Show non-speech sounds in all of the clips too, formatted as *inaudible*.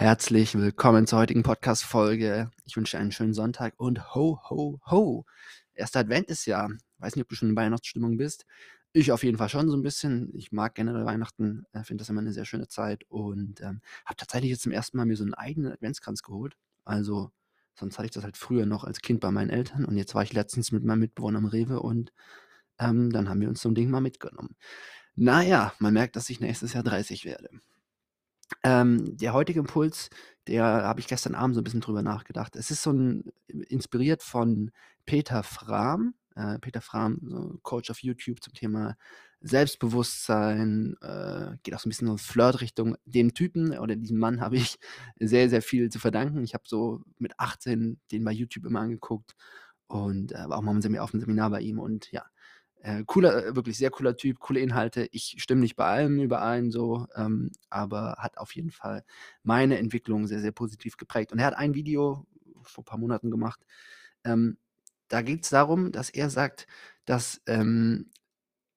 Herzlich willkommen zur heutigen Podcast-Folge. Ich wünsche einen schönen Sonntag und ho, ho, ho. Erster Advent ist ja. Weiß nicht, ob du schon in Weihnachtsstimmung bist. Ich auf jeden Fall schon so ein bisschen. Ich mag generell Weihnachten, äh, finde das immer eine sehr schöne Zeit und ähm, habe tatsächlich jetzt zum ersten Mal mir so einen eigenen Adventskranz geholt. Also, sonst hatte ich das halt früher noch als Kind bei meinen Eltern und jetzt war ich letztens mit meinem Mitbewohner am Rewe und ähm, dann haben wir uns so ein Ding mal mitgenommen. Naja, man merkt, dass ich nächstes Jahr 30 werde. Ähm, der heutige Impuls, der habe ich gestern Abend so ein bisschen drüber nachgedacht. Es ist so 'n inspiriert von Peter Frahm. Äh, Peter Frahm, so Coach auf YouTube zum Thema Selbstbewusstsein, äh, geht auch so ein bisschen in Flirt-Richtung. Dem Typen oder diesem Mann habe ich *laughs* sehr, sehr viel zu verdanken. Ich habe so mit 18 den bei YouTube immer angeguckt und, äh, war auch mal auf 'm Seminar bei ihm und ja, äh, cooler, äh, wirklich sehr cooler Typ, coole Inhalte. Ich stimme nicht bei allem überein, so, ähm, aber hat auf jeden Fall meine Entwicklung sehr, sehr positiv geprägt. Und er hat ein Video vor ein paar Monaten gemacht. Ähm, da geht es darum, dass er sagt, dass ähm,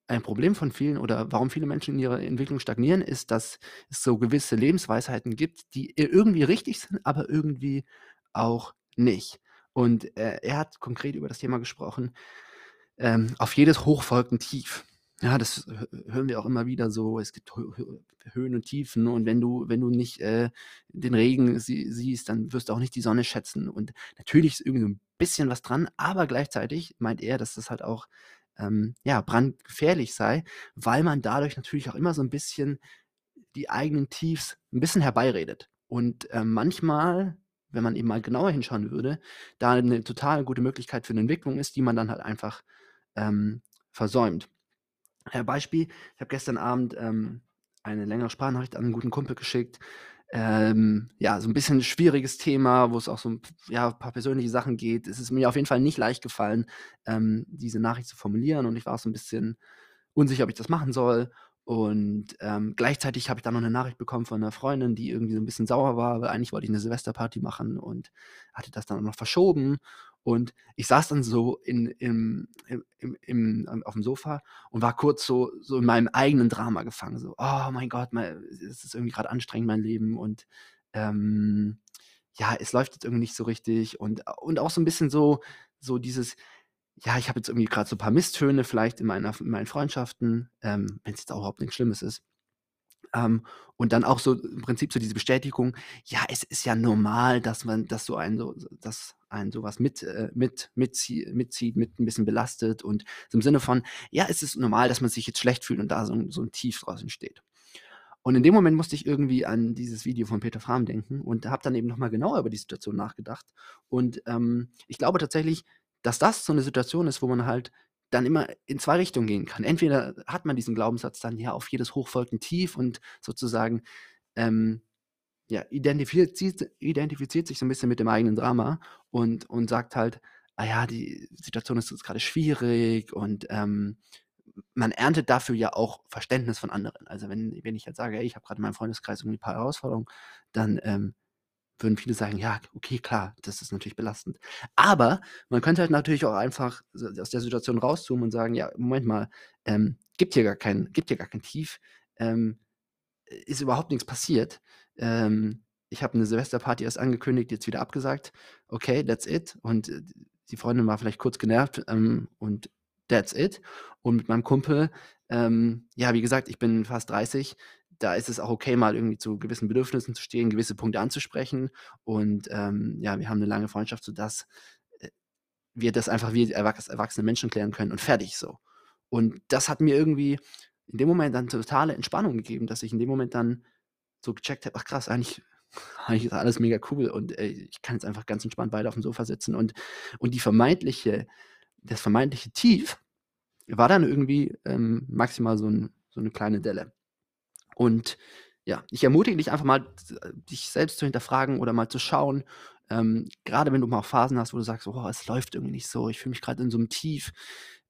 ein Problem von vielen oder warum viele Menschen in ihrer Entwicklung stagnieren, ist, dass es so gewisse Lebensweisheiten gibt, die irgendwie richtig sind, aber irgendwie auch nicht. Und äh, er hat konkret über das Thema gesprochen, ähm, auf jedes Hoch folgt 'n Tief. Ja, das hören wir auch immer wieder so. Es gibt Hö Hö Höhen und Tiefen und wenn du wenn du nicht, äh, den Regen sie siehst, dann wirst du auch nicht die Sonne schätzen. Und natürlich ist irgendwie so 'n bisschen was dran, aber gleichzeitig meint er, dass das halt auch, ähm, ja, brandgefährlich sei, weil man dadurch natürlich auch immer so 'n bisschen die eigenen Tiefs 'n bisschen herbeiredet. Und, ähm, manchmal, wenn man eben mal genauer hinschauen würde, da 'ne total gute Möglichkeit für 'ne Entwicklung ist, die man dann halt einfach ähm, versäumt. Äh, Beispiel, ich habe gestern Abend ähm, eine längere Sprachnachricht an einen guten Kumpel geschickt. Ähm, ja, so ein bisschen schwieriges Thema, wo es auch so ein ja, paar persönliche Sachen geht. Es ist mir auf jeden Fall nicht leicht gefallen, ähm, diese Nachricht zu formulieren und ich war so ein bisschen unsicher, ob ich das machen soll. Und ähm, gleichzeitig habe ich dann noch eine Nachricht bekommen von einer Freundin, die irgendwie so ein bisschen sauer war, weil eigentlich wollte ich eine Silvesterparty machen und hatte das dann auch noch verschoben. Und ich saß dann so in im im im ähm, aufm Sofa und war kurz so so in meinem eigenen Drama gefangen, so: „Oh mein Gott, es ist irgendwie gerade anstrengend, mein Leben und, ähm, ja, es läuft jetzt irgendwie nicht so richtig.“ Und und auch so ein bisschen so so dieses: „Ja, ich habe jetzt irgendwie gerade so ein paar Misstöne vielleicht in meiner in meinen Freundschaften“, ähm, wenn's jetzt auch überhaupt nichts Schlimmes ist. Ähm, und dann auch so im Prinzip so diese Bestätigung, ja, es ist ja normal, dass man dass so ein so dass einen so was mit äh, mit mitzie mitzieht, mit ein bisschen belastet und so im Sinne von, ja, es ist normal, dass man sich jetzt schlecht fühlt und da so so 'n Tief draus entsteht. Und in dem Moment musste ich irgendwie an dieses Video von Peter Frahm denken und habe dann eben noch mal genauer über die Situation nachgedacht. Und, ähm, ich glaube tatsächlich, dass das so 'ne Situation ist, wo man halt dann immer in 2 Richtungen gehen kann. Entweder hat man diesen Glaubenssatz dann, ja, auf jedes Hoch folgt 'n Tief und sozusagen, ähm, ja, identifiziert identifiziert sich so 'n bisschen mit dem eigenen Drama und und sagt halt: „Ah ja, die Situation ist jetzt grade schwierig“ und, ähm, man erntet dafür ja auch Verständnis von anderen. Also, wenn wenn ich jetzt sage: „Ey, ich habe grade in meinem Freundeskreis irgendwie 'n paar Herausforderungen“, dann, ähm, würden viele sagen: „Ja, okay, klar, das ist natürlich belastend.“ Aber man könnte halt natürlich auch einfach aus der Situation rauszoomen und sagen: „Ja, Moment mal, ähm, gibt hier gar kein gibt hier gar kein Tief, ähm, ist überhaupt nix passiert. Ähm, ich habe 'ne Silvesterparty erst angekündigt, jetzt wieder abgesagt. Okay, that's it.“ Und, äh, die Freundin war vielleicht kurz genervt, ähm, und that's it. Und mit meinem Kumpel, ähm, ja, wie gesagt, ich bin fast 30, da ist es auch okay, mal irgendwie zu gewissen Bedürfnissen zu stehen, gewisse Punkte anzusprechen. Und, ähm, ja, wir haben 'ne lange Freundschaft, sodass, äh, wir das einfach wie erwachs erwachsene Menschen klären können und fertig so. Und das hat mir irgendwie in dem Moment dann totale Entspannung gegeben, dass ich in dem Moment dann so gecheckt habe: „Ach krass, eigentlich *laughs* eigentlich ist alles mega cool und, äh, ich kann jetzt einfach ganz entspannt weiter aufm Sofa sitzen.“ Und und die vermeintliche das vermeintliche Tief war dann irgendwie, ähm, maximal so 'n so 'ne kleine Delle. Und ja, ich ermutige dich einfach mal, dich selbst zu hinterfragen oder mal zu schauen, ähm, grade wenn du mal Phasen hast, wo du sagst: „Oh, es läuft irgendwie nicht so, ich fühle mich grad in so 'nem Tief.“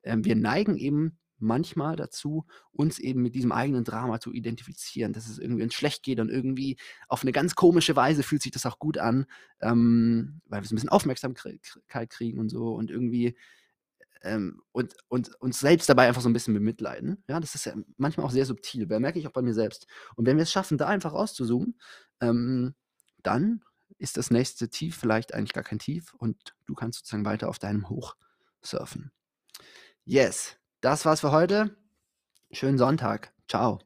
Ähm, wir neigen eben manchmal dazu, uns eben mit diesem eigenen Drama zu identifizieren, dass es irgendwie uns schlecht geht und irgendwie auf 'ne ganz komische Weise fühlt sich das auch gut an, ähm, weil wir so 'n bisschen Aufmerksamkeit kriegen und so und irgendwie ähm, und, und uns selbst dabei einfach so ein bisschen bemitleiden. Ja, das ist ja manchmal auch sehr subtil, merke ich auch bei mir selbst. Und wenn wir es schaffen, da einfach rauszuzoomen, ähm, dann ist das nächste Tief vielleicht eigentlich gar kein Tief und du kannst sozusagen weiter auf deinem Hoch surfen. Yes, das war's für heute. Schönen Sonntag. Ciao.